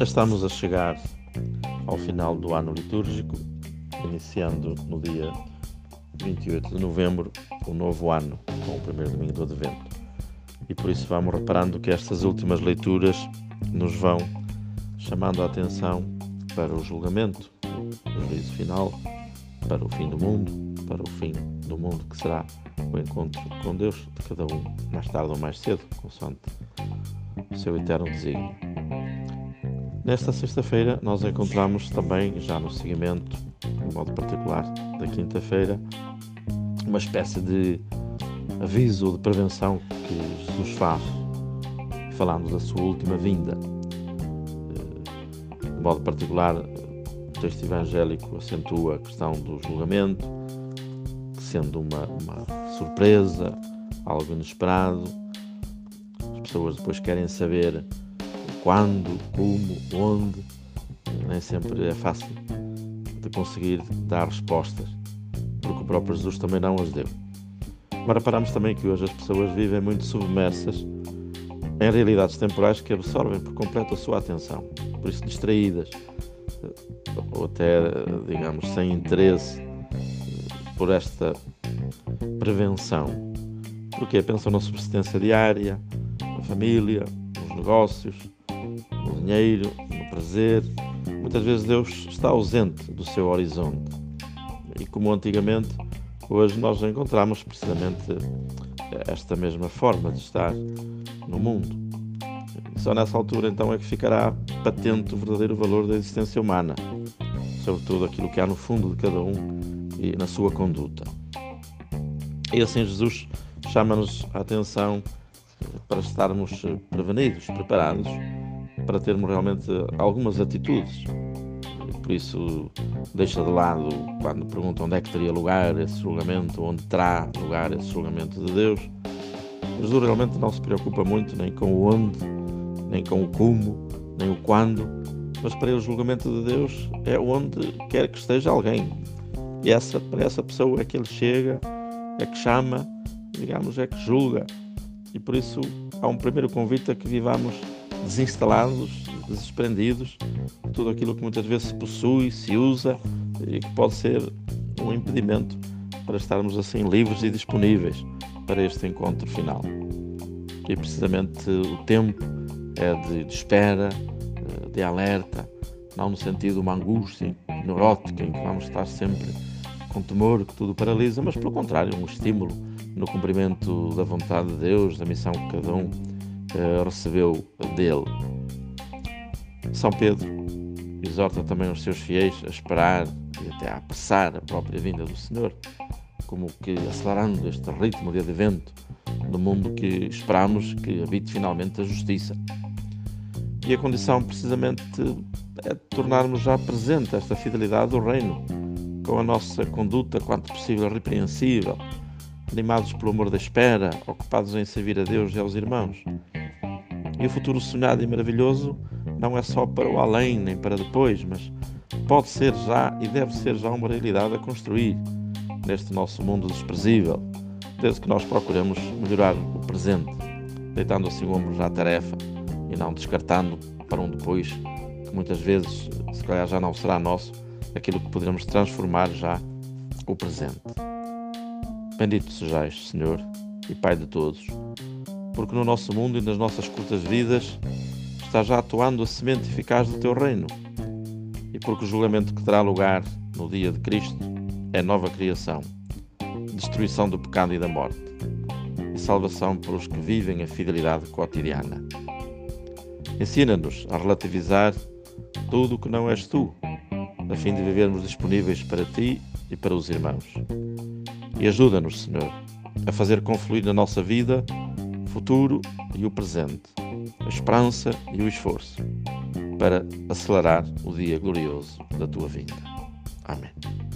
Estamos a chegar ao final do ano litúrgico, iniciando no dia 28 de novembro o novo ano, com o primeiro domingo do Advento. E por isso vamos reparando que estas últimas leituras nos vão chamando a atenção para o julgamento, o juízo final, para o fim do mundo, para o fim do mundo que será o encontro com Deus de cada um, mais tarde ou mais cedo, consoante o seu eterno desígnio. Nesta sexta-feira, nós encontramos também, já no seguimento, de modo particular, da quinta-feira, uma espécie de aviso de prevenção que Jesus faz, falando da sua última vinda. Eh, de modo particular, o texto evangélico acentua a questão do julgamento, sendo uma, uma surpresa, algo inesperado. As pessoas depois querem saber quando, como, onde. Nem sempre é fácil de conseguir dar respostas, porque o próprio Jesus também não as deu. Mas reparamos também que hoje as pessoas vivem muito submersas em realidades temporais que absorvem por completo a sua atenção, por isso distraídas, ou até, digamos, sem interesse por esta prevenção. Porque pensam na subsistência diária, na família, nos negócios, dinheiro, no prazer. Muitas vezes Deus está ausente do seu horizonte. E como antigamente, hoje nós encontramos precisamente esta mesma forma de estar no mundo. Só nessa altura então é que ficará patente o verdadeiro valor da existência humana, sobretudo aquilo que há no fundo de cada um e na sua conduta. E assim Jesus chama-nos a atenção para estarmos prevenidos, preparados para termos realmente algumas atitudes. Por isso, deixa de lado quando perguntam onde é que teria lugar esse julgamento, onde terá lugar esse julgamento de Deus. Jesus realmente não se preocupa muito nem com o onde, nem com o como, nem o quando, mas para ele o julgamento de Deus é onde quer que esteja alguém. E essa, para essa pessoa é que ele chega, é que chama, digamos, é que julga. E por isso há um primeiro convite a que vivamos desinstalados, desprendidos de tudo aquilo que muitas vezes se possui, se usa e que pode ser um impedimento para estarmos assim livres e disponíveis para este encontro final. E precisamente o tempo é de, de espera, eh, de alerta, não no sentido de uma angústia neurótica em que vamos estar sempre com temor que tudo paralisa, mas pelo contrário, um estímulo no cumprimento da vontade de Deus, da missão que cada um uh, recebeu dele. São Pedro exorta também os seus fiéis a esperar e até a apressar a própria vinda do Senhor, como que acelerando este ritmo de advento no mundo que esperamos que habite finalmente a justiça. E a condição, precisamente, é tornarmos já presente esta fidelidade do Reino, com a nossa conduta, quanto possível, repreensível, animados pelo amor da espera, ocupados em servir a Deus e aos irmãos. E o futuro sonhado e maravilhoso não é só para o além nem para depois, mas pode ser já e deve ser já uma realidade a construir neste nosso mundo desprezível, desde que nós procuremos melhorar o presente, deitando assim o ombro à tarefa e não descartando para um depois, que muitas vezes, se calhar, já não será nosso, aquilo que poderemos transformar já o presente. Bendito sejais, Senhor e Pai de todos porque no nosso mundo e nas nossas curtas vidas está já atuando a semente eficaz do teu reino, e porque o julgamento que terá lugar no dia de Cristo é nova criação, destruição do pecado e da morte, e salvação para os que vivem a fidelidade cotidiana. Ensina-nos a relativizar tudo o que não és tu, a fim de vivermos disponíveis para ti e para os irmãos. E ajuda-nos, Senhor, a fazer confluir na nossa vida futuro e o presente, a esperança e o esforço, para acelerar o dia glorioso da tua vinda. Amém.